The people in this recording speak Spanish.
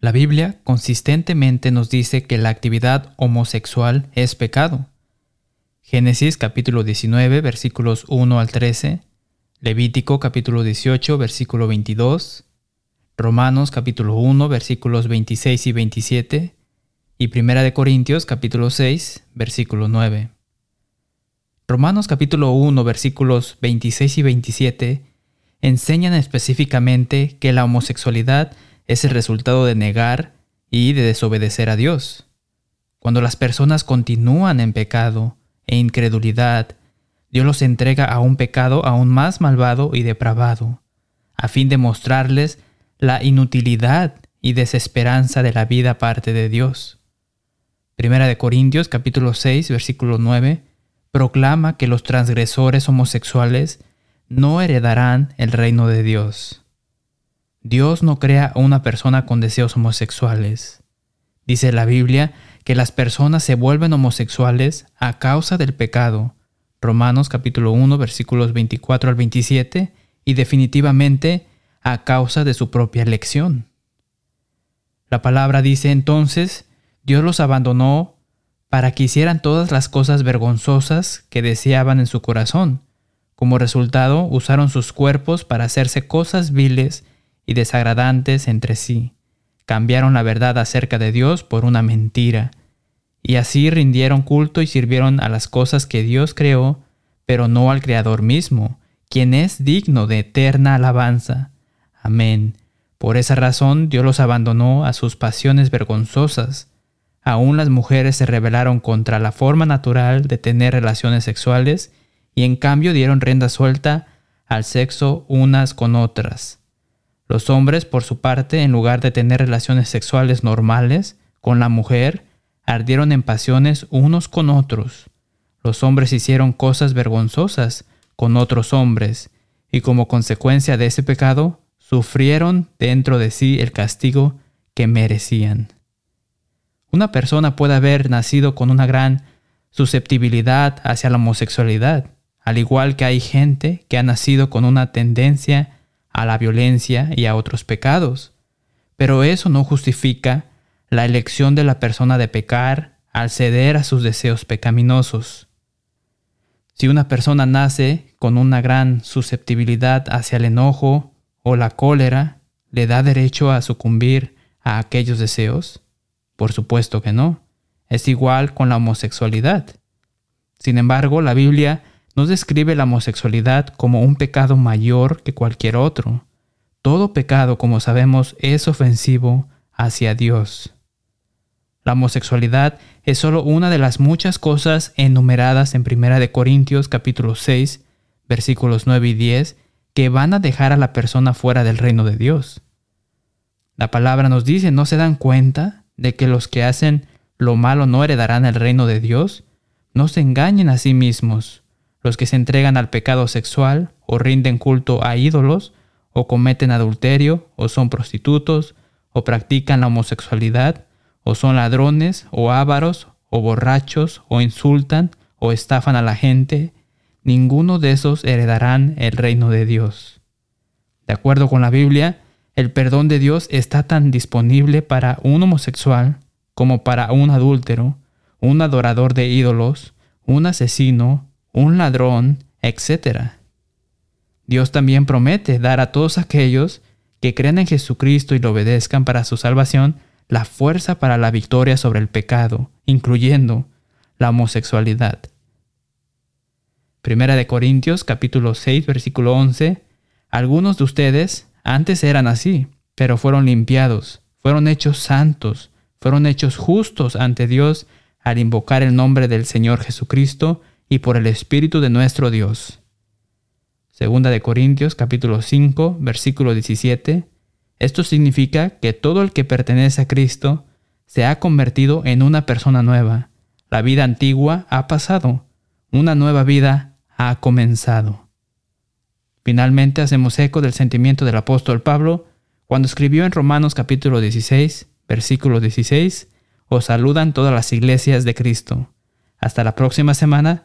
La Biblia consistentemente nos dice que la actividad homosexual es pecado. Génesis capítulo 19 versículos 1 al 13, Levítico capítulo 18 versículo 22, Romanos capítulo 1 versículos 26 y 27 y Primera de Corintios capítulo 6 versículo 9. Romanos capítulo 1 versículos 26 y 27 enseñan específicamente que la homosexualidad es el resultado de negar y de desobedecer a Dios. Cuando las personas continúan en pecado e incredulidad, Dios los entrega a un pecado aún más malvado y depravado, a fin de mostrarles la inutilidad y desesperanza de la vida aparte de Dios. Primera de Corintios capítulo 6 versículo 9 proclama que los transgresores homosexuales no heredarán el reino de Dios. Dios no crea a una persona con deseos homosexuales. Dice la Biblia que las personas se vuelven homosexuales a causa del pecado. Romanos capítulo 1 versículos 24 al 27 y definitivamente a causa de su propia elección. La palabra dice entonces, Dios los abandonó para que hicieran todas las cosas vergonzosas que deseaban en su corazón. Como resultado, usaron sus cuerpos para hacerse cosas viles y desagradantes entre sí. Cambiaron la verdad acerca de Dios por una mentira, y así rindieron culto y sirvieron a las cosas que Dios creó, pero no al Creador mismo, quien es digno de eterna alabanza. Amén. Por esa razón Dios los abandonó a sus pasiones vergonzosas. Aún las mujeres se rebelaron contra la forma natural de tener relaciones sexuales y en cambio dieron rienda suelta al sexo unas con otras. Los hombres, por su parte, en lugar de tener relaciones sexuales normales con la mujer, ardieron en pasiones unos con otros. Los hombres hicieron cosas vergonzosas con otros hombres, y como consecuencia de ese pecado, sufrieron dentro de sí el castigo que merecían. Una persona puede haber nacido con una gran susceptibilidad hacia la homosexualidad, al igual que hay gente que ha nacido con una tendencia a la violencia y a otros pecados. Pero eso no justifica la elección de la persona de pecar al ceder a sus deseos pecaminosos. Si una persona nace con una gran susceptibilidad hacia el enojo o la cólera, ¿le da derecho a sucumbir a aquellos deseos? Por supuesto que no. Es igual con la homosexualidad. Sin embargo, la Biblia no describe la homosexualidad como un pecado mayor que cualquier otro. Todo pecado, como sabemos, es ofensivo hacia Dios. La homosexualidad es solo una de las muchas cosas enumeradas en 1 Corintios capítulo 6, versículos 9 y 10, que van a dejar a la persona fuera del reino de Dios. La palabra nos dice, ¿no se dan cuenta de que los que hacen lo malo no heredarán el reino de Dios? No se engañen a sí mismos. Los que se entregan al pecado sexual o rinden culto a ídolos o cometen adulterio o son prostitutos o practican la homosexualidad o son ladrones o ávaros o borrachos o insultan o estafan a la gente, ninguno de esos heredarán el reino de Dios. De acuerdo con la Biblia, el perdón de Dios está tan disponible para un homosexual como para un adúltero, un adorador de ídolos, un asesino, un ladrón, etc. Dios también promete dar a todos aquellos que crean en Jesucristo y lo obedezcan para su salvación la fuerza para la victoria sobre el pecado, incluyendo la homosexualidad. Primera de Corintios capítulo 6 versículo 11 Algunos de ustedes antes eran así, pero fueron limpiados, fueron hechos santos, fueron hechos justos ante Dios al invocar el nombre del Señor Jesucristo y por el Espíritu de nuestro Dios. Segunda de Corintios capítulo 5 versículo 17. Esto significa que todo el que pertenece a Cristo se ha convertido en una persona nueva. La vida antigua ha pasado, una nueva vida ha comenzado. Finalmente hacemos eco del sentimiento del apóstol Pablo cuando escribió en Romanos capítulo 16, versículo 16, os saludan todas las iglesias de Cristo. Hasta la próxima semana